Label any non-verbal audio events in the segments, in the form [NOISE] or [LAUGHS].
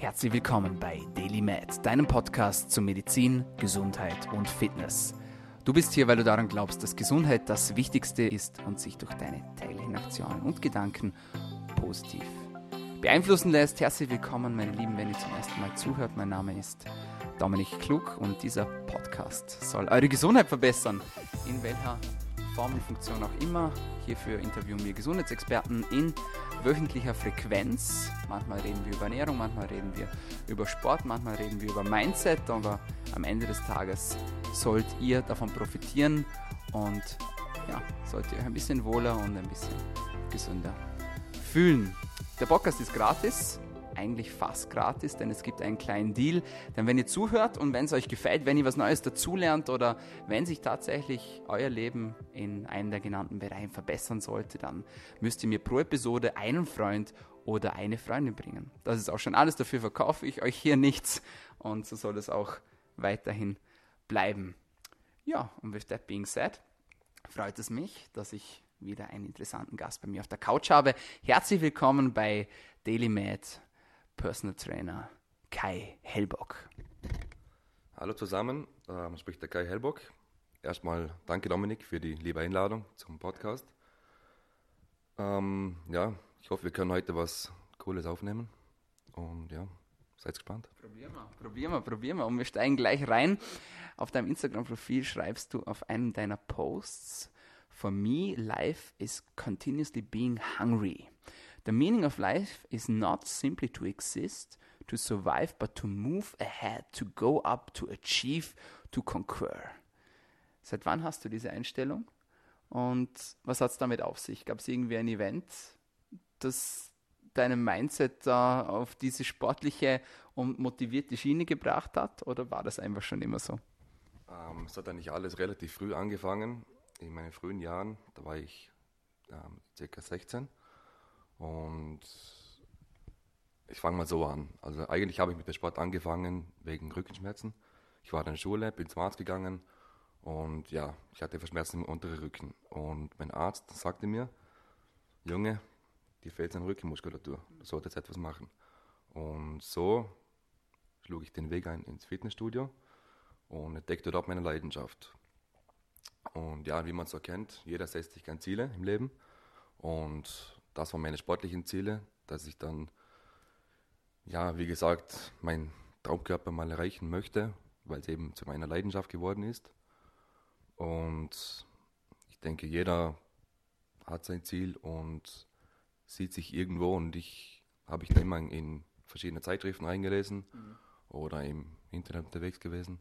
Herzlich willkommen bei Daily Med, deinem Podcast zu Medizin, Gesundheit und Fitness. Du bist hier, weil du daran glaubst, dass Gesundheit das Wichtigste ist und sich durch deine täglichen Aktionen und Gedanken positiv beeinflussen lässt. Herzlich willkommen, meine Lieben, wenn ihr zum ersten Mal zuhört. Mein Name ist Dominik Klug und dieser Podcast soll eure Gesundheit verbessern. In welcher Form und Funktion auch immer. Hierfür interviewen wir Gesundheitsexperten in wöchentlicher Frequenz. Manchmal reden wir über Ernährung, manchmal reden wir über Sport, manchmal reden wir über Mindset, aber am Ende des Tages sollt ihr davon profitieren und ja, sollt ihr euch ein bisschen wohler und ein bisschen gesünder fühlen. Der Podcast ist gratis eigentlich fast gratis, denn es gibt einen kleinen Deal. Denn wenn ihr zuhört und wenn es euch gefällt, wenn ihr was Neues dazulernt oder wenn sich tatsächlich euer Leben in einem der genannten Bereichen verbessern sollte, dann müsst ihr mir pro Episode einen Freund oder eine Freundin bringen. Das ist auch schon alles, dafür verkaufe ich euch hier nichts und so soll es auch weiterhin bleiben. Ja, und with that being said, freut es mich, dass ich wieder einen interessanten Gast bei mir auf der Couch habe. Herzlich willkommen bei Daily Med Personal Trainer Kai Hellbock. Hallo zusammen, ähm, spricht der Kai Hellbock. Erstmal danke Dominik für die liebe Einladung zum Podcast. Ähm, ja, ich hoffe, wir können heute was Cooles aufnehmen. Und ja, seid gespannt. Probieren wir, probieren wir, probieren wir. Und wir steigen gleich rein. Auf deinem Instagram-Profil schreibst du auf einem deiner Posts, For me, life is continuously being hungry. The meaning of life is not simply to exist, to survive, but to move ahead, to go up, to achieve, to conquer. Seit wann hast du diese Einstellung? Und was hat es damit auf sich? Gab es irgendwie ein Event, das deinem Mindset da auf diese sportliche und motivierte Schiene gebracht hat? Oder war das einfach schon immer so? Ähm, es hat eigentlich alles relativ früh angefangen. In meinen frühen Jahren, da war ich ähm, circa 16 und ich fange mal so an. Also eigentlich habe ich mit dem Sport angefangen wegen Rückenschmerzen. Ich war in der Schule, bin zum Arzt gegangen und ja, ich hatte Verschmerzen im unteren Rücken. Und mein Arzt sagte mir, Junge, dir fehlt eine Rückenmuskulatur, du solltest etwas machen. Und so schlug ich den Weg ein ins Fitnessstudio und entdeckte dort meine Leidenschaft. Und ja, wie man es so kennt, jeder setzt sich gerne Ziele im Leben. Und das waren meine sportlichen Ziele, dass ich dann, ja, wie gesagt, meinen Traumkörper mal erreichen möchte, weil es eben zu meiner Leidenschaft geworden ist. Und ich denke, jeder hat sein Ziel und sieht sich irgendwo und ich habe ich da immer in verschiedene Zeitschriften reingelesen mhm. oder im Internet unterwegs gewesen.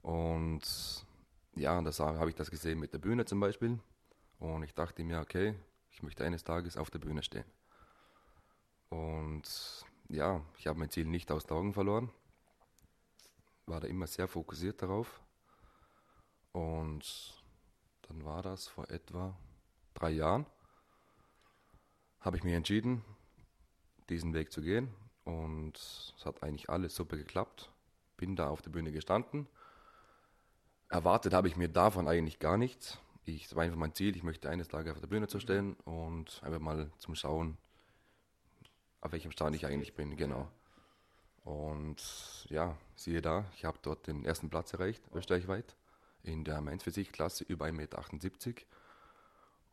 Und ja, das habe ich das gesehen mit der Bühne zum Beispiel. Und ich dachte mir, okay, ich möchte eines Tages auf der Bühne stehen. Und ja, ich habe mein Ziel nicht aus den Augen verloren. War da immer sehr fokussiert darauf. Und dann war das vor etwa drei Jahren, habe ich mich entschieden, diesen Weg zu gehen. Und es hat eigentlich alles super geklappt. Bin da auf der Bühne gestanden. Erwartet habe ich mir davon eigentlich gar nichts ich, das war einfach mein Ziel, ich möchte eines Tages auf der Bühne zu stehen und einfach mal zum Schauen, auf welchem Stand ich eigentlich bin, genau. Und ja, siehe da, ich habe dort den ersten Platz erreicht, österreichweit, in der Mainz Physik-Klasse über 1,78 Meter.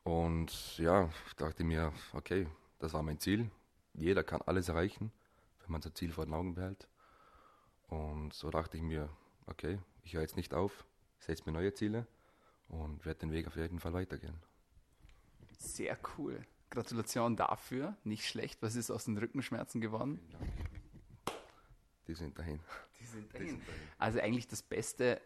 Und ja, ich dachte mir, okay, das war mein Ziel. Jeder kann alles erreichen, wenn man sein Ziel vor den Augen behält. Und so dachte ich mir, okay, ich höre jetzt nicht auf, setze mir neue Ziele und werde den Weg auf jeden Fall weitergehen. Sehr cool. Gratulation dafür. Nicht schlecht. Was ist aus den Rückenschmerzen geworden? Die sind dahin. Die sind dahin. Die sind dahin. Also eigentlich das Beste,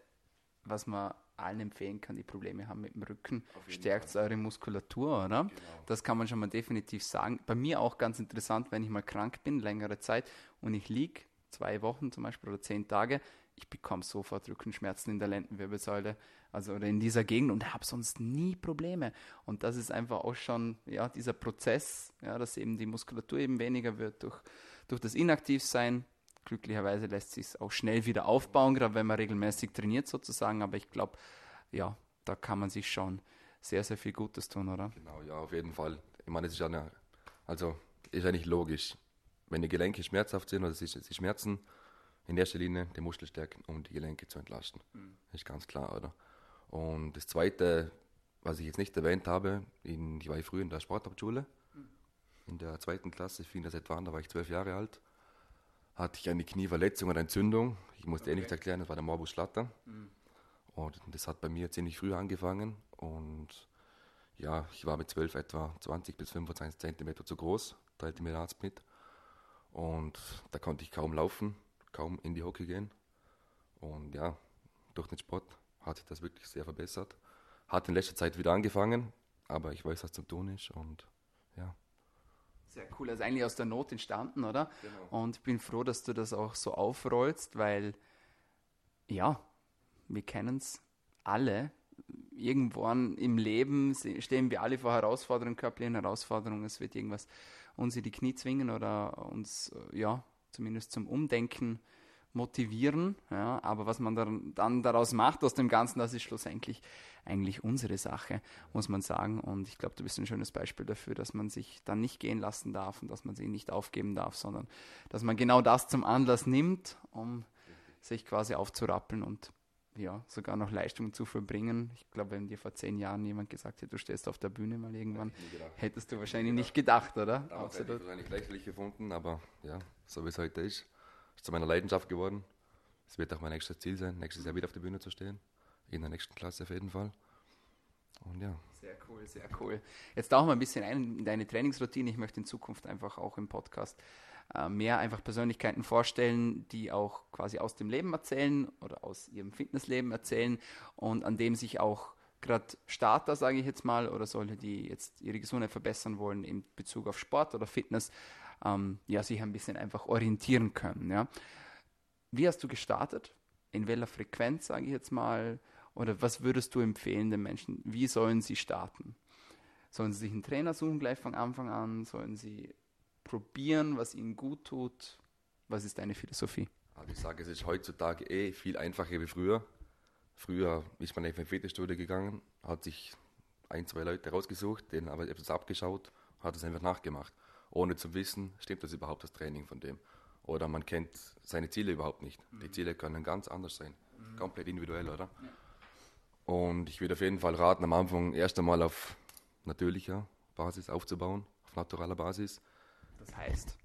was man allen empfehlen kann, die Probleme haben mit dem Rücken, stärkt eure Muskulatur, oder? Genau. Das kann man schon mal definitiv sagen. Bei mir auch ganz interessant, wenn ich mal krank bin, längere Zeit, und ich liege zwei Wochen zum Beispiel oder zehn Tage, ich bekomme sofort Rückenschmerzen in der Lendenwirbelsäule, also oder in dieser Gegend und habe sonst nie Probleme. Und das ist einfach auch schon ja, dieser Prozess, ja, dass eben die Muskulatur eben weniger wird durch, durch das Inaktivsein. Glücklicherweise lässt sich es auch schnell wieder aufbauen, gerade wenn man regelmäßig trainiert sozusagen. Aber ich glaube, ja, da kann man sich schon sehr, sehr viel Gutes tun, oder? Genau, ja, auf jeden Fall. Ich meine, es ist ja also ist nicht logisch wenn die Gelenke schmerzhaft sind oder sie, sie schmerzen, in erster Linie die Muskel stärken, um die Gelenke zu entlasten. Mhm. Das ist ganz klar, oder? Und das Zweite, was ich jetzt nicht erwähnt habe, in, ich war früher in der Sporthauptschule, mhm. in der zweiten Klasse, fing das etwa an, da war ich zwölf Jahre alt, hatte ich eine Knieverletzung und Entzündung. Ich musste okay. eh nicht erklären, das war der Morbus Schlatter. Mhm. Und das hat bei mir ziemlich früh angefangen und ja, ich war mit zwölf etwa 20 bis 25 Zentimeter zu groß, teilte mir der Arzt mit. Und da konnte ich kaum laufen, kaum in die Hockey gehen. Und ja, durch den Sport hat sich das wirklich sehr verbessert. Hat in letzter Zeit wieder angefangen, aber ich weiß, was zu tun ist und ja. Sehr cool, also eigentlich aus der Not entstanden, oder? Genau. Und ich bin froh, dass du das auch so aufrollst, weil ja, wir kennen es alle. Irgendwann im Leben stehen wir alle vor Herausforderungen, körperlichen Herausforderungen. Es wird irgendwas uns in die Knie zwingen oder uns, äh, ja, zumindest zum Umdenken motivieren. Ja, aber was man dann, dann daraus macht aus dem Ganzen, das ist schlussendlich eigentlich unsere Sache, muss man sagen. Und ich glaube, du bist ein schönes Beispiel dafür, dass man sich dann nicht gehen lassen darf und dass man sich nicht aufgeben darf, sondern dass man genau das zum Anlass nimmt, um sich quasi aufzurappeln und ja, sogar noch Leistungen zu verbringen. Ich glaube, wenn dir vor zehn Jahren jemand gesagt hätte, du stehst auf der Bühne mal irgendwann, hättest du wahrscheinlich nicht gedacht, oder? Damals hätte ich wahrscheinlich lächerlich gefunden, aber ja, so wie es heute ist, ist zu meiner Leidenschaft geworden. Es wird auch mein nächstes Ziel sein, nächstes Jahr wieder auf der Bühne zu stehen. In der nächsten Klasse auf jeden Fall. Und ja. Sehr cool, sehr cool. Jetzt tauchen wir ein bisschen ein in deine Trainingsroutine. Ich möchte in Zukunft einfach auch im Podcast äh, mehr einfach Persönlichkeiten vorstellen, die auch quasi aus dem Leben erzählen oder aus ihrem Fitnessleben erzählen und an dem sich auch gerade Starter, sage ich jetzt mal, oder solche, die jetzt ihre Gesundheit verbessern wollen in Bezug auf Sport oder Fitness, ähm, ja, sich ein bisschen einfach orientieren können. Ja. Wie hast du gestartet? In welcher Frequenz, sage ich jetzt mal? Oder was würdest du empfehlen den Menschen? Wie sollen sie starten? Sollen sie sich einen Trainer suchen gleich von Anfang an? Sollen sie probieren, was ihnen gut tut? Was ist deine Philosophie? Also ich sage, es ist heutzutage eh viel einfacher wie früher. Früher ist man in Fitnessstudio gegangen, hat sich ein, zwei Leute rausgesucht, denen aber etwas abgeschaut, hat es einfach nachgemacht, ohne zu wissen, stimmt das überhaupt das Training von dem? Oder man kennt seine Ziele überhaupt nicht. Mhm. Die Ziele können ganz anders sein, mhm. komplett individuell, oder? Ja. Und ich würde auf jeden Fall raten, am Anfang erst einmal auf natürlicher Basis aufzubauen, auf naturaler Basis das heißt?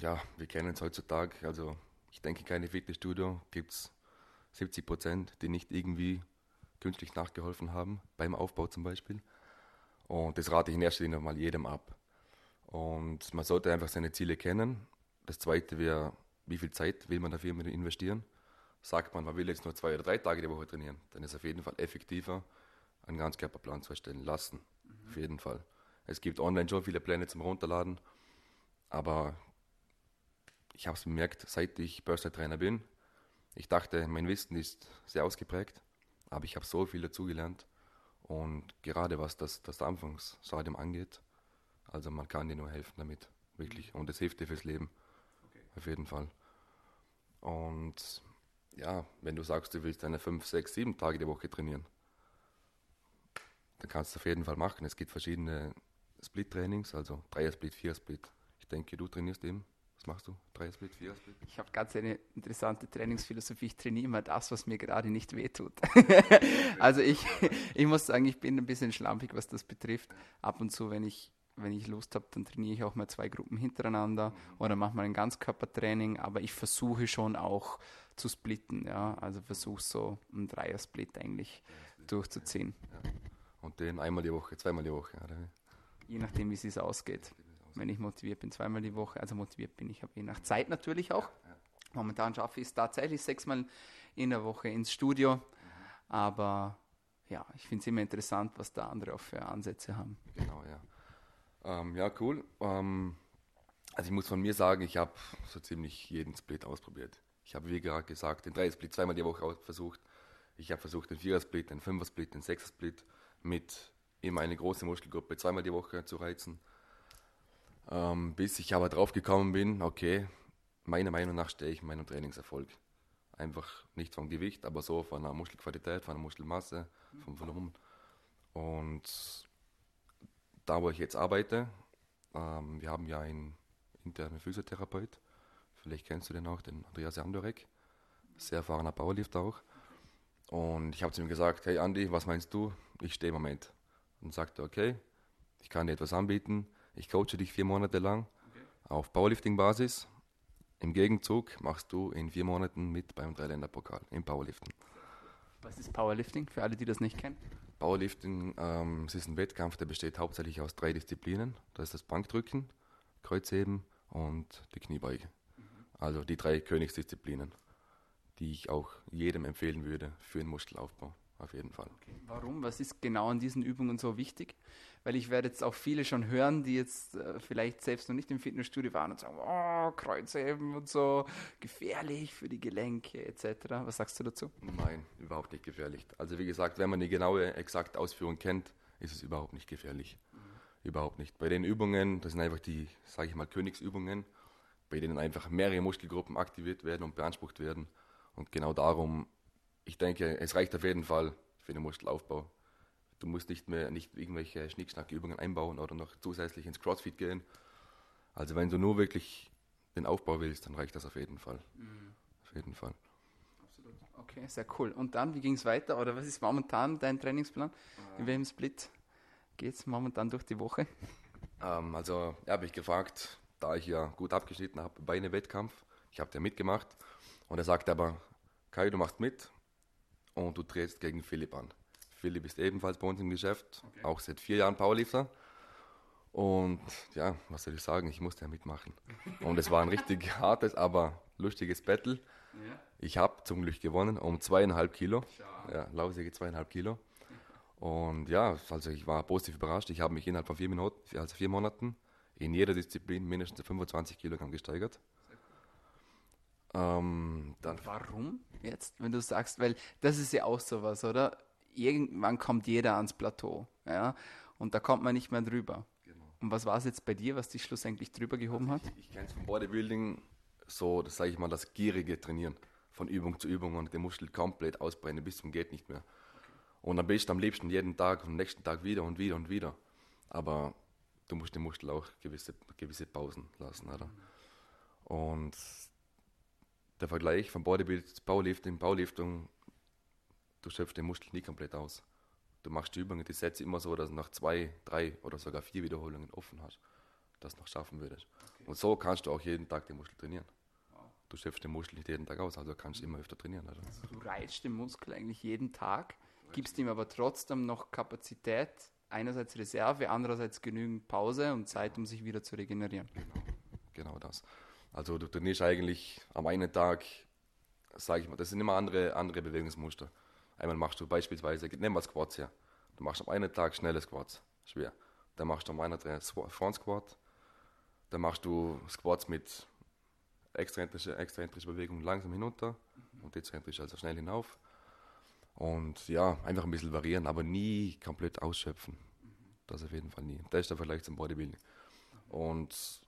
Ja, wir kennen es heutzutage. Also ich denke, keine Fitnessstudio gibt es 70 Prozent, die nicht irgendwie künstlich nachgeholfen haben, beim Aufbau zum Beispiel. Und das rate ich in erster Linie mal jedem ab. Und man sollte einfach seine Ziele kennen. Das zweite wäre, wie viel Zeit will man dafür investieren? Sagt man, man will jetzt nur zwei oder drei Tage die Woche trainieren, dann ist es auf jeden Fall effektiver, einen Ganzkörperplan zu erstellen lassen. Mhm. Auf jeden Fall. Es gibt online schon viele Pläne zum Runterladen. Aber ich habe es bemerkt, seit ich Börse-Trainer bin. Ich dachte, mein Wissen ist sehr ausgeprägt, aber ich habe so viel dazugelernt. Und gerade was das, das Anfangsstadium angeht, also man kann dir nur helfen damit, wirklich. Und es hilft dir fürs Leben, okay. auf jeden Fall. Und ja, wenn du sagst, du willst deine 5, 6, 7 Tage die Woche trainieren, dann kannst du es auf jeden Fall machen. Es gibt verschiedene Split-Trainings, also Dreier-Split, Vier-Split, denke, du trainierst eben. Was machst du? Dreier-Split, Vierer-Split? Ich habe ganz eine interessante Trainingsphilosophie. Ich trainiere immer das, was mir gerade nicht wehtut. [LAUGHS] also ich, ich muss sagen, ich bin ein bisschen schlampig, was das betrifft. Ab und zu, wenn ich, wenn ich Lust habe, dann trainiere ich auch mal zwei Gruppen hintereinander oder mache mal ein Ganzkörpertraining. Aber ich versuche schon auch zu splitten. Ja? Also versuche so einen Dreier-Split eigentlich durchzuziehen. Ja. Und den einmal die Woche, zweimal die Woche, oder? Je nachdem, wie es ausgeht wenn ich motiviert bin, zweimal die Woche. Also motiviert bin ich, aber je nach Zeit natürlich auch. Momentan schaffe ich es tatsächlich sechsmal in der Woche ins Studio. Mhm. Aber ja, ich finde es immer interessant, was da andere auch für Ansätze haben. Genau, ja. Ähm, ja, cool. Ähm, also ich muss von mir sagen, ich habe so ziemlich jeden Split ausprobiert. Ich habe, wie gerade gesagt, den Dreier-Split zweimal die Woche versucht. Ich habe versucht, den Vierer-Split, den Fünfer-Split, den Sechser-Split mit immer eine große Muskelgruppe zweimal die Woche zu reizen. Ähm, bis ich aber drauf gekommen bin, okay, meiner Meinung nach stehe ich meinem Trainingserfolg. Einfach nicht vom Gewicht, aber so von der Muskelqualität, von der Muskelmasse, vom Volumen. Und da, wo ich jetzt arbeite, ähm, wir haben ja in, interner Physiotherapeut. Vielleicht kennst du den auch, den Andreas Jandorek. Sehr erfahrener Powerlift auch. Und ich habe zu ihm gesagt, hey Andi, was meinst du? Ich stehe im Moment. Und sagte, okay, ich kann dir etwas anbieten. Ich coache dich vier Monate lang okay. auf Powerlifting-Basis. Im Gegenzug machst du in vier Monaten mit beim Dreiländerpokal im Powerliften. Was ist Powerlifting für alle, die das nicht kennen? Powerlifting, ähm, es ist ein Wettkampf, der besteht hauptsächlich aus drei Disziplinen. Das ist das Bankdrücken, Kreuzheben und die Kniebeuge. Also die drei Königsdisziplinen, die ich auch jedem empfehlen würde für den Muskelaufbau auf jeden Fall. Okay. Warum? Was ist genau an diesen Übungen so wichtig? Weil ich werde jetzt auch viele schon hören, die jetzt äh, vielleicht selbst noch nicht im Fitnessstudio waren und sagen, oh, Kreuzheben und so, gefährlich für die Gelenke etc. Was sagst du dazu? Nein, überhaupt nicht gefährlich. Also wie gesagt, wenn man die genaue, exakte Ausführung kennt, ist es überhaupt nicht gefährlich. Mhm. Überhaupt nicht. Bei den Übungen, das sind einfach die, sage ich mal, Königsübungen, bei denen einfach mehrere Muskelgruppen aktiviert werden und beansprucht werden. Und genau darum ich denke, es reicht auf jeden Fall für den Muskelaufbau. Du musst nicht mehr nicht irgendwelche Schnickschnackübungen einbauen oder noch zusätzlich ins Crossfit gehen. Also wenn du nur wirklich den Aufbau willst, dann reicht das auf jeden Fall. Mhm. Auf jeden Fall. Absolut. Okay, sehr cool. Und dann, wie ging es weiter? Oder was ist momentan dein Trainingsplan? In welchem Split geht es momentan durch die Woche? [LAUGHS] Ähm, also, ja, habe ich gefragt, da ich ja gut abgeschnitten habe bei einem Wettkampf. Ich habe ja mitgemacht. Und er sagte aber, Kai, du machst mit, und du drehst gegen Philipp an. Philipp ist ebenfalls bei uns im Geschäft, okay. auch seit vier Jahren Powerlifter. Und ja, was soll ich sagen, ich musste ja mitmachen. Und es war ein richtig [LAUGHS] hartes, aber lustiges Battle. Ja. Ich habe zum Glück gewonnen um zweieinhalb Kilo. Ja, lausige zweieinhalb Kilo. Und ja, also ich war positiv überrascht. Ich habe mich innerhalb von vier, Minuten, also vier Monaten in jeder Disziplin mindestens 25 Kilogramm gesteigert. Ähm, dann Warum jetzt, wenn du sagst, weil das ist ja auch sowas, oder? Irgendwann kommt jeder ans Plateau, ja, und da kommt man nicht mehr drüber. Genau. Und was war es jetzt bei dir, was dich schlussendlich drüber gehoben also hat? Ich, ich kenne es vom Bodybuilding so, das sage ich mal, das gierige Trainieren von Übung zu Übung und den Muskel komplett ausbrennen bis zum geht nicht mehr. Und dann bist du am liebsten jeden Tag und am nächsten Tag wieder und wieder und wieder. Aber du musst den Muskel auch gewisse, gewisse Pausen lassen, oder? Mhm. Und der Vergleich von Bodybuilding zu Powerlifting, Powerlifting, du schöpfst den Muskel nie komplett aus. Du machst die Übungen, die Sätze immer so, dass du nach zwei, drei oder sogar vier Wiederholungen offen hast, das noch schaffen würdest. Okay. Und so kannst du auch jeden Tag den Muskel trainieren. Du schöpfst den Muskel nicht jeden Tag aus, also kannst du immer öfter trainieren. Also. also du reizt den Muskel eigentlich jeden Tag, gibst ihm aber trotzdem noch Kapazität, einerseits Reserve, andererseits genügend Pause und Zeit, um sich wieder zu regenerieren. Genau, genau das. Also du trainierst eigentlich am einen Tag, sage ich mal, das sind immer andere, andere Bewegungsmuster. Einmal machst du beispielsweise, nehmen wir Squats her. Du machst am einen Tag schnelle Squats, schwer. Dann machst du am einen Tag Front Squat. Dann machst du Squats mit exzentrischer exzentrische Bewegung langsam hinunter und dezentrisch also schnell hinauf. Und ja, einfach ein bisschen variieren, aber nie komplett ausschöpfen. Das auf jeden Fall nie. Das ist der Vergleich zum Bodybuilding. Und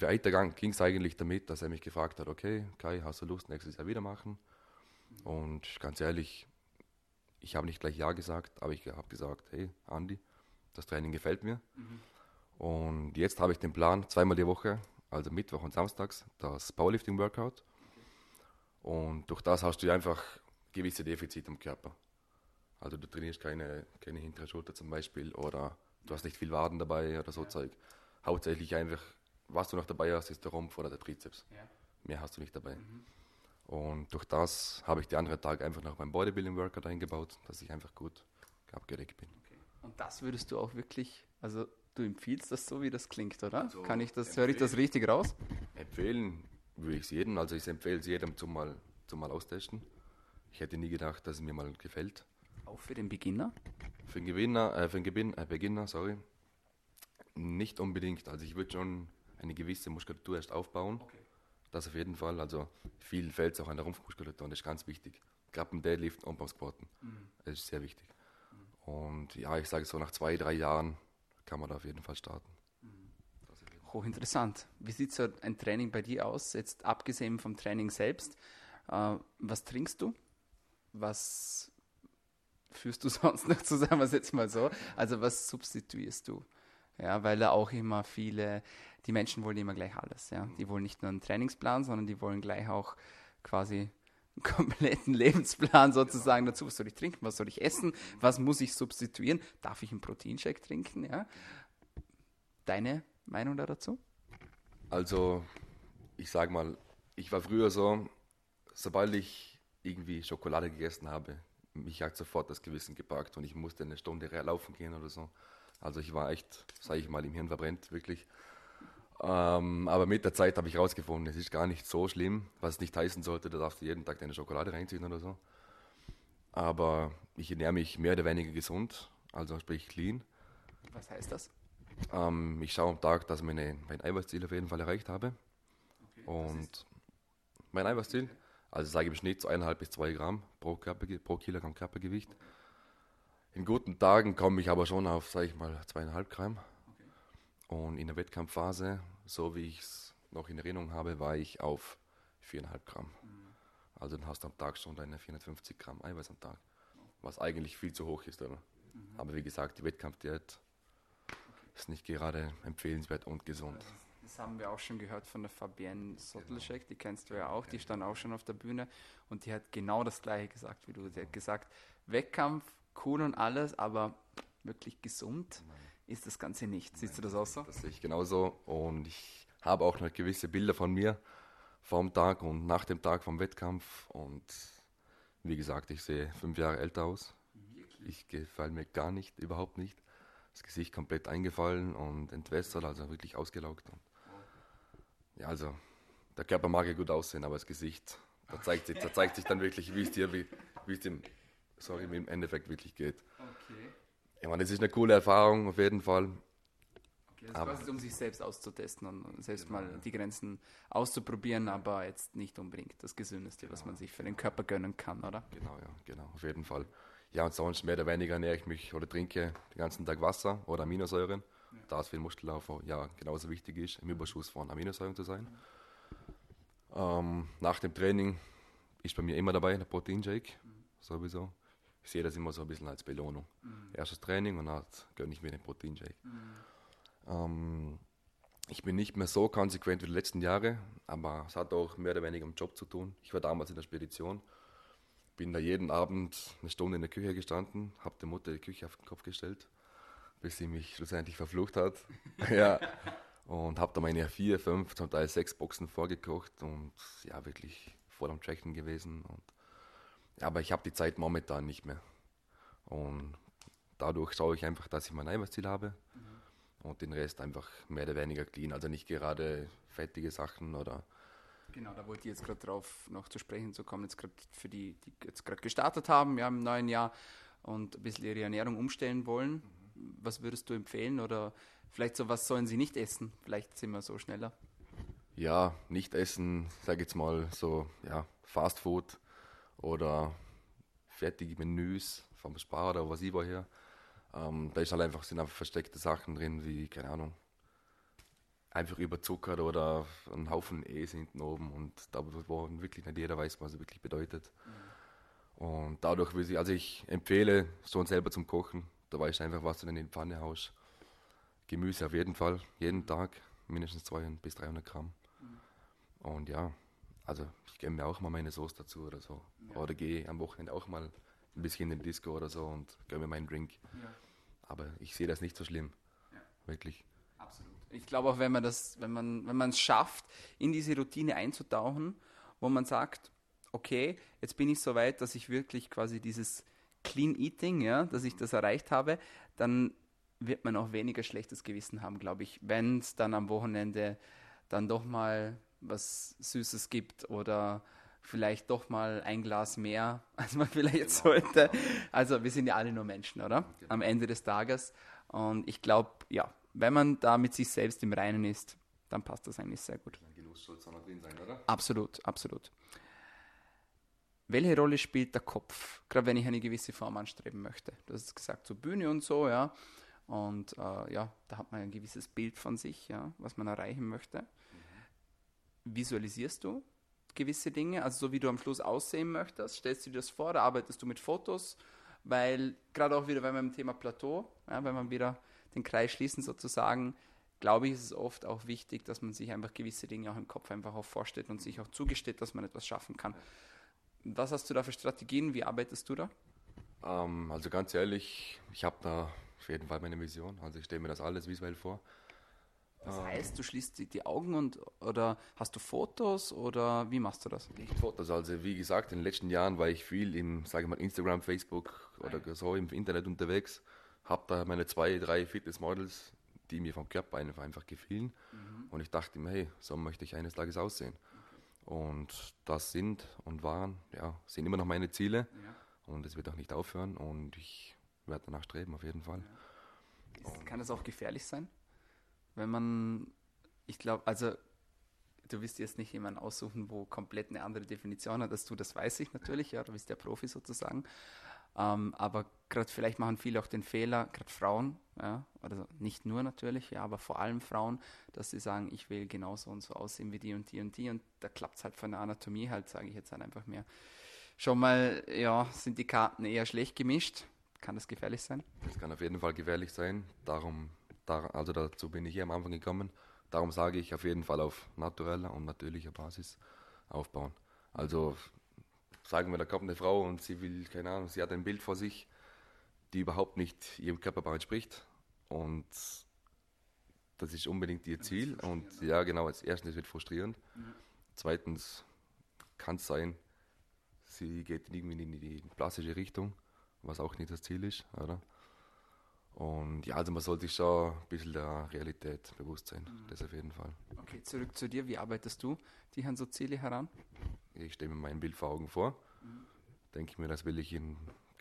weiter ging es eigentlich damit, dass er mich gefragt hat, okay, Kai, hast du Lust, nächstes Jahr wieder machen? Und ganz ehrlich, ich habe nicht gleich Ja gesagt, aber ich habe gesagt, hey, Andi, das Training gefällt mir. Mhm. Und jetzt habe ich den Plan, zweimal die Woche, also Mittwoch und Samstags, das Powerlifting-Workout. Und durch das hast du einfach gewisse Defizite im Körper. Also du trainierst keine, keine hintere Schulter zum Beispiel oder du hast nicht viel Waden dabei oder so ja. Zeug. Hauptsächlich einfach was du noch dabei hast, ist der Rumpf oder der Trizeps. Ja. Mehr hast du nicht dabei. Mhm. Und durch das habe ich die anderen Tage einfach noch mein Bodybuilding-Workout eingebaut, dass ich einfach gut abgedeckt bin. Okay. Und das würdest du auch wirklich, also du empfiehlst das so, wie das klingt, oder? Also Kann ich das, höre ich das richtig raus? Empfehlen würde ich es jedem, also ich empfehle es jedem zum mal, zum mal austesten. Ich hätte nie gedacht, dass es mir mal gefällt. Auch für den Beginner? Für den Gewinner, äh, für den Gewinn, äh, Beginner, sorry. Nicht unbedingt. Also ich würde schon eine gewisse Muskulatur erst aufbauen. Okay. Das auf jeden Fall. Also viel fällt es auch an der Rumpfmuskulatur und das ist ganz wichtig. Gerade beim Deadlift und beim Squatten. Mhm. Das ist sehr wichtig. Mhm. Und ja, ich sage so, nach zwei, drei Jahren kann man da auf jeden Fall starten. Mhm. Hochinteressant. Wie sieht so ein Training bei dir aus? Jetzt abgesehen vom Training selbst. Äh, was trinkst du? Was führst du [LAUGHS] sonst noch zusammen? Was jetzt mal so? Also was substituierst du? Ja, weil da auch immer viele, die Menschen wollen immer gleich alles. Ja. Die wollen nicht nur einen Trainingsplan, sondern die wollen gleich auch quasi einen [LAUGHS] kompletten Lebensplan sozusagen dazu. Was soll ich trinken? Was soll ich essen? Was muss ich substituieren? Darf ich einen Proteinshake trinken? Ja. Deine Meinung da dazu? Also, ich sag mal, ich war früher so, sobald ich irgendwie Schokolade gegessen habe, mich hat sofort das Gewissen gepackt und ich musste eine Stunde laufen gehen oder so. Also ich war echt, sage ich mal, im Hirn verbrennt, wirklich. Ähm, aber mit der Zeit habe ich herausgefunden, es ist gar nicht so schlimm, was nicht heißen sollte, da darfst du jeden Tag deine Schokolade reinziehen oder so. Aber ich ernähre mich mehr oder weniger gesund, also sprich clean. Was heißt das? Ähm, ich schaue am Tag, dass ich meine, mein Eiweißziel auf jeden Fall erreicht habe. Okay, Und mein Eiweißziel, also sage ich im Schnitt so eineinhalb bis zwei Gramm pro, Körper, pro Kilogramm Körpergewicht. In guten Tagen komme ich aber schon auf, sage ich mal, zweieinhalb Gramm. Und in der Wettkampfphase, so wie ich es noch in Erinnerung habe, war ich auf viereinhalb Gramm. Also dann hast du am Tag schon deine 450 Gramm Eiweiß am Tag, was eigentlich viel zu hoch ist. Oder? Aber wie gesagt, die Wettkampfdiät ist nicht gerade empfehlenswert und gesund. Das haben wir auch schon gehört von der Fabienne Sottelschek, die kennst du ja auch, die stand auch schon auf der Bühne und die hat genau das gleiche gesagt wie du. Die hat gesagt, Wettkampf, cool und alles, aber wirklich gesund ist das Ganze nicht. Siehst du das auch so? Das sehe ich genauso und ich habe auch noch gewisse Bilder von mir vom Tag und nach dem Tag vom Wettkampf und wie gesagt, ich sehe fünf Jahre älter aus. Ich gefalle mir gar nicht, überhaupt nicht. Das Gesicht komplett eingefallen und entwässert, also wirklich ausgelaugt. Und ja, also der Körper mag ja gut aussehen, aber das Gesicht, da zeigt sich, da zeigt sich dann wirklich, wie es dir, wie, wie es dem, sorry, wie im Endeffekt wirklich geht. Okay. Ich meine, das ist eine coole Erfahrung auf jeden Fall. okay das quasi um sich selbst auszutesten und selbst mal die Grenzen auszuprobieren, aber jetzt nicht unbedingt das Gesündeste, was man sich für den Körper gönnen kann, oder? Genau, ja, genau, auf jeden Fall. Ja, und sonst mehr oder weniger ernähre ich mich oder trinke den ganzen Tag Wasser oder Aminosäuren, da es für den Muskelaufbau ja genauso wichtig ist, im Überschuss von Aminosäuren zu sein. Ähm, nach dem Training ist bei mir immer dabei der Proteinshake, sowieso. Ich sehe das immer so ein bisschen als Belohnung. Erstes Training und dann gönne ich mir den Proteinshake. Ähm, ich bin nicht mehr so konsequent wie die letzten Jahre, aber es hat auch mehr oder weniger mit dem Job zu tun. Ich war damals in der Spedition, bin da jeden Abend eine Stunde in der Küche gestanden, habe der Mutter die Küche auf den Kopf gestellt, bis sie mich schlussendlich verflucht hat. [LAUGHS] [LAUGHS] ja. Und habe da meine vier, fünf, zum Teil sechs Boxen vorgekocht und ja, wirklich voll am Tracken gewesen. Und, aber ich habe die Zeit momentan nicht mehr. Und dadurch schaue ich einfach, dass ich mein Eiweißziel habe und den Rest einfach mehr oder weniger clean. Also nicht gerade fettige Sachen oder Genau, da wollte ich jetzt gerade drauf noch zu sprechen zu kommen, jetzt gerade für die, die jetzt gerade gestartet haben, ja, im neuen Jahr und ein bisschen ihre Ernährung umstellen wollen. Was würdest du empfehlen oder vielleicht so, was sollen sie nicht essen? Vielleicht sind wir so schneller. ja, nicht essen, sage jetzt mal so, ja, Fast Food oder fertige Menüs vom Spar oder was ich woher. Ähm, da ist halt einfach, sind einfach versteckte Sachen drin, wie, keine Ahnung, einfach überzuckert oder ein Haufen E's hinten oben und da, wo wirklich nicht jeder weiß, was es wirklich bedeutet. Und dadurch will ich, also ich empfehle schon selber zum Kochen, da weißt du einfach, was du in die Pfanne haust. Gemüse auf jeden Fall, jeden Tag, mindestens 200 bis 300 Gramm. Und ja, also ich gebe mir auch mal meine Soße dazu oder so. Oder gehe am Wochenende auch mal ein bisschen in den Disco oder so und gönne mir meinen Drink. Aber ich sehe das nicht so schlimm. Ja. Wirklich. Absolut. Ich glaube auch, wenn man das, wenn man, wenn man es schafft, in diese Routine einzutauchen, wo man sagt, okay, jetzt bin ich so weit, dass ich wirklich quasi dieses Clean Eating, ja, dass ich das erreicht habe, dann wird man auch weniger schlechtes Gewissen haben, glaube ich, wenn es dann am Wochenende dann doch mal was Süßes gibt oder vielleicht doch mal ein Glas mehr, [LAUGHS] als man vielleicht sollte. Also wir sind ja alle nur Menschen, oder? Am Ende des Tages. Und ich glaube, ja, wenn man da mit sich selbst im Reinen ist, dann passt das eigentlich sehr gut. Ein Genuss soll es auch noch drin sein, oder? Absolut, absolut. Welche Rolle spielt der Kopf, gerade wenn ich eine gewisse Form anstreben möchte? Du hast gesagt, so Bühne und so, ja. Und äh, ja, da hat man ein gewisses Bild von sich, ja, was man erreichen möchte. Visualisierst du gewisse Dinge, also so wie du am Schluss aussehen möchtest? Stellst du dir das vor oder arbeitest du mit Fotos? Weil gerade auch wieder, wenn wir im Thema Plateau, ja, wenn wir wieder den Kreis schließen sozusagen, glaube ich, ist es oft auch wichtig, dass man sich einfach gewisse Dinge auch im Kopf einfach auch vorstellt und sich auch zugesteht, dass man etwas schaffen kann. Was hast du da für Strategien? Wie arbeitest du da? Ähm, also ganz ehrlich, ich habe da auf jeden Fall meine Vision. Also ich stelle mir das alles visuell vor. Das heißt, du schließt die, die, Augen und oder hast du Fotos oder wie machst du das? Nicht Fotos, also wie gesagt, in den letzten Jahren war ich viel im, sage ich mal, Instagram, Facebook oder so im Internet unterwegs. Habe da meine zwei, drei Fitnessmodels, die mir vom Körper einfach, gefielen. Mhm. Und ich dachte mir, hey, so möchte ich eines Tages aussehen. Und das sind und waren, ja, sind immer noch meine Ziele. Ja. Und es wird auch nicht aufhören. Und ich werde danach streben, auf jeden Fall. Ja. Ist, kann das auch gefährlich sein? Wenn man, ich glaube, also du wirst jetzt nicht jemanden aussuchen, wo komplett eine andere Definition hat als du, das weiß ich natürlich, ja, du bist der Profi sozusagen. Ähm, aber gerade vielleicht machen viele auch den Fehler, gerade Frauen, ja, oder nicht nur natürlich, ja, aber vor allem Frauen, dass sie sagen, ich will genauso und so aussehen wie die und die und die und da klappt es halt von der Anatomie halt, sage ich jetzt halt einfach mehr. Schon mal, ja, sind die Karten eher schlecht gemischt. Kann das gefährlich sein? Das kann auf jeden Fall gefährlich sein. Darum da, also dazu bin ich hier am Anfang gekommen. Darum sage ich auf jeden Fall auf natureller und natürlicher Basis aufbauen. Also sagen wir, da kommt eine Frau und sie will, keine Ahnung, sie hat ein Bild vor sich, die überhaupt nicht ihrem Körperbau entspricht. Und das ist unbedingt ihr Ziel. Und ja, genau, als erstes wird frustrierend. Mhm. Zweitens kann es sein, sie geht irgendwie in die plastische Richtung, was auch nicht das Ziel ist, oder? Und ja, also man sollte sich schon ein bisschen der Realität bewusst sein, mhm. das auf jeden Fall. Okay, zurück zu dir. Wie arbeitest du die an so Ziele heran? Ich stelle mir mein Bild vor Augen vor. Mhm. Denke mir, das will ich in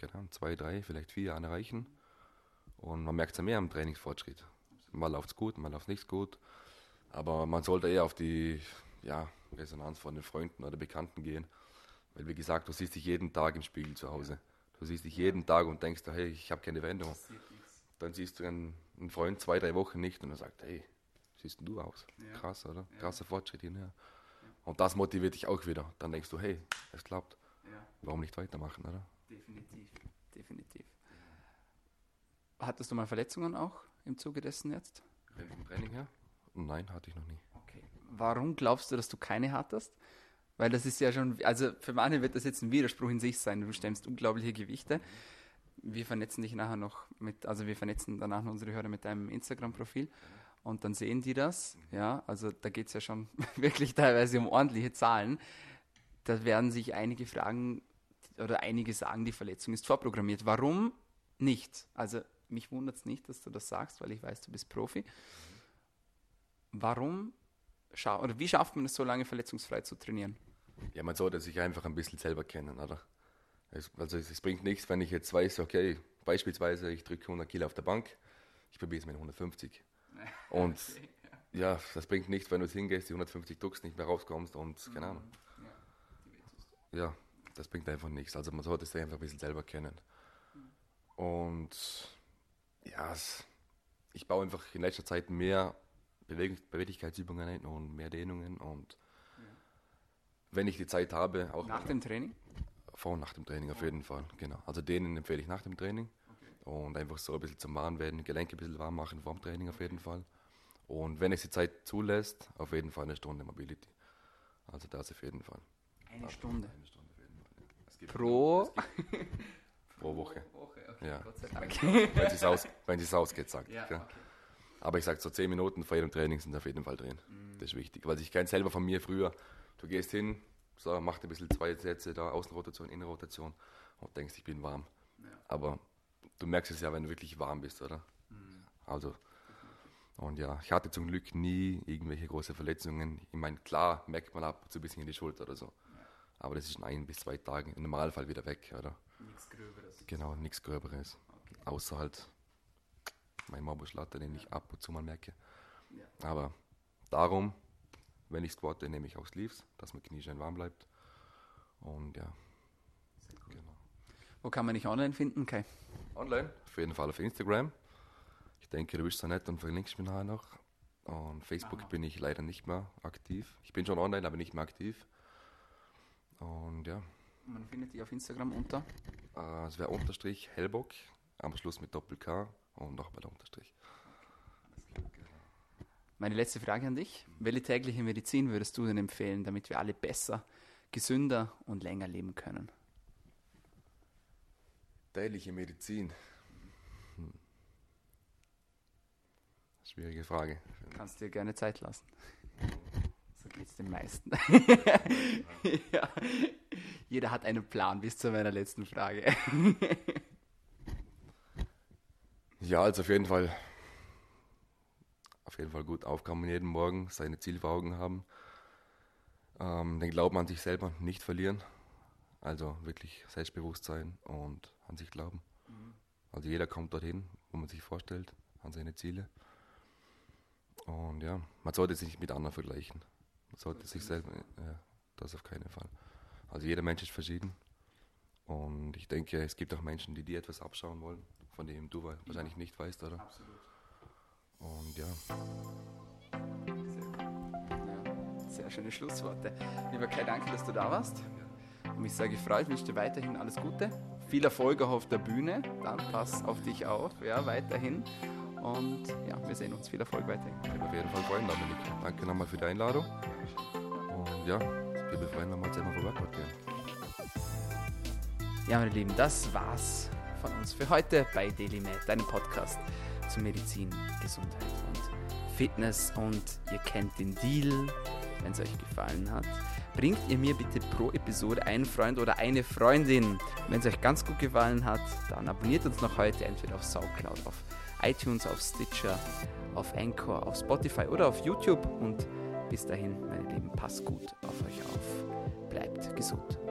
keine Ahnung, zwei, drei, vielleicht vier Jahren erreichen. Und man merkt es ja mehr am Trainingsfortschritt. Mal läuft es gut, mal läuft es nicht gut. Aber man sollte eher auf die ja, Resonanz von den Freunden oder Bekannten gehen. Weil, wie gesagt, du siehst dich jeden Tag im Spiegel zu Hause. Du siehst dich jeden Tag und denkst, hey, ich habe keine Veränderung dann siehst du einen, einen, Freund zwei, drei Wochen nicht und er sagt, hey, siehst du aus? Ja. Krass, oder? Ja. Krasser Fortschritt hinher. Ja. Und das motiviert dich auch wieder. Dann denkst du, hey, es klappt. Warum nicht weitermachen, oder? Definitiv, definitiv. Hattest du mal Verletzungen auch im Zuge dessen jetzt? Vom Training her? Nein, hatte ich noch nie. Okay. Warum glaubst du, dass du keine hattest? Weil das ist ja schon, also für manche wird das jetzt ein Widerspruch in sich sein. Du stemmst unglaubliche Gewichte. Mhm wir vernetzen dich nachher noch mit, also wir vernetzen danach unsere Hörer mit deinem Instagram-Profil und dann sehen die das. Ja, also da geht es ja schon [LAUGHS] wirklich teilweise um ordentliche Zahlen. Da werden sich einige fragen oder einige sagen, die Verletzung ist vorprogrammiert. Warum nicht? Also mich wundert es nicht, dass du das sagst, weil ich weiß, du bist Profi. Warum oder wie schafft man es so lange verletzungsfrei zu trainieren? Ja, man sollte sich einfach ein bisschen selber kennen, oder? Es, also es, es, bringt nichts, wenn ich jetzt weiß, okay, beispielsweise ich drücke 100 Kilo auf der Bank, ich probiere es mit 150. [LAUGHS] Und okay, ja. ja. das bringt nichts, wenn du hingehst, die 150 drückst, nicht mehr rauskommst und keine Ahnung. Ja, ja, das bringt einfach nichts. Also man sollte es einfach ein bisschen selber kennen. Und ja, ich baue einfach in letzter Zeit mehr Beweg Beweglichkeitsübungen ein und mehr Dehnungen und ja. wenn ich die Zeit habe, auch. Nach dem Training? Vor und nach dem Training auf jeden Fall, genau. Also denen empfehle ich nach dem Training. Und einfach so ein bisschen zum Warm werden, Gelenke ein bisschen warm machen vor dem Training auf jeden Fall. Und wenn es die Zeit zulässt, auf jeden Fall eine Stunde Mobility. Also das auf jeden Fall. Eine also Stunde? Eine Stunde auf jeden Fall. Ja. Pro? [LAUGHS] pro Woche. Woche, okay, ja. Gott sei Dank. wenn es aus, ausgeht, sagt. Ja, okay. Aber ich sage, so zehn Minuten vor jedem Training sind auf jeden Fall drin. Mhm. Das ist wichtig. Weil ich kenne selber von mir früher, du gehst hin, so, macht ein bisschen zwei Sätze da, Außenrotation, Innenrotation und denkst, ich bin warm. Ja. Aber du merkst es ja, wenn du wirklich warm bist, oder? Mhm. Also, und ja, ich hatte zum Glück nie irgendwelche große Verletzungen. Ich meine, klar merkt man ab und zu ein bisschen in die Schulter oder so. Ja. Aber das ist in ein bis zwei Tagen im Normalfall wieder weg, oder? Nichts Gröberes. Genau, nichts Gröberes. Okay. Außer halt mein Morbusschlatter, den ja. ich ab und zu mal merke. Aber darum wenn ich squatte, nehme ich auch Sleeves, dass mein Knie schön warm bleibt. Und ja. Cool. Genau. Wo kann man dich online finden, Kai? Online, auf jeden Fall auf Instagram. Ich denke, du bist so nett und verlinkst mich nachher noch. Und Facebook Aha. bin ich leider nicht mehr aktiv. Ich bin schon online, aber nicht mehr aktiv. Und ja. Man findet dich auf Instagram unter? Äh, es wäre Unterstrich Hellbock, am Schluss mit Doppel K und noch bei der Unterstrich. Meine letzte Frage an dich. Welche tägliche Medizin würdest du denn empfehlen, damit wir alle besser, gesünder und länger leben können? Tägliche Medizin. Hm. Schwierige Frage. Kannst dir gerne Zeit lassen. So geht es den meisten. [LAUGHS] ja. Jeder hat einen Plan bis zu meiner letzten Frage. ja, also auf jeden Fall auf jeden Fall gut aufkommen jeden Morgen, seine Ziele vor Augen haben, ähm, den Glauben an sich selber nicht verlieren, also wirklich selbstbewusst sein und an sich glauben. Mhm. Also jeder kommt dorthin, wo man sich vorstellt, an seine Ziele. Und ja, man sollte sich nicht mit anderen vergleichen. Man sollte sich selber, ja, das auf keinen Fall. Also jeder Mensch ist verschieden. Und ich denke, es gibt auch Menschen, die dir etwas abschauen wollen, von dem du wahrscheinlich nicht weißt, oder? Absolut. Und ja. Sehr schöne Schlussworte. Lieber Kai, danke, dass du da warst. Und mich sehr gefreut. Ich wünsche dir weiterhin alles Gute. Viel Erfolg auch auf der Bühne. Dann pass auf dich auf. Ja, weiterhin. Und ja, wir sehen uns. Viel Erfolg weiterhin. Ich auf jeden Fall freuen, Dominik. Danke nochmal für die Einladung. Und ja, wir befreien uns immer vorbei gehen. Ja, meine Lieben, das war's von uns für heute bei DailyMed, deinem Podcast zu Medizin, Gesundheit und Fitness. Und ihr kennt den Deal. Wenn es euch gefallen hat, bringt ihr mir bitte pro Episode einen Freund oder eine Freundin. Wenn es euch ganz gut gefallen hat, dann abonniert uns noch heute entweder auf Soundcloud, auf iTunes, auf Stitcher, auf Anchor, auf Spotify oder auf YouTube. Und bis dahin, meine Lieben, passt gut auf euch auf. Bleibt gesund.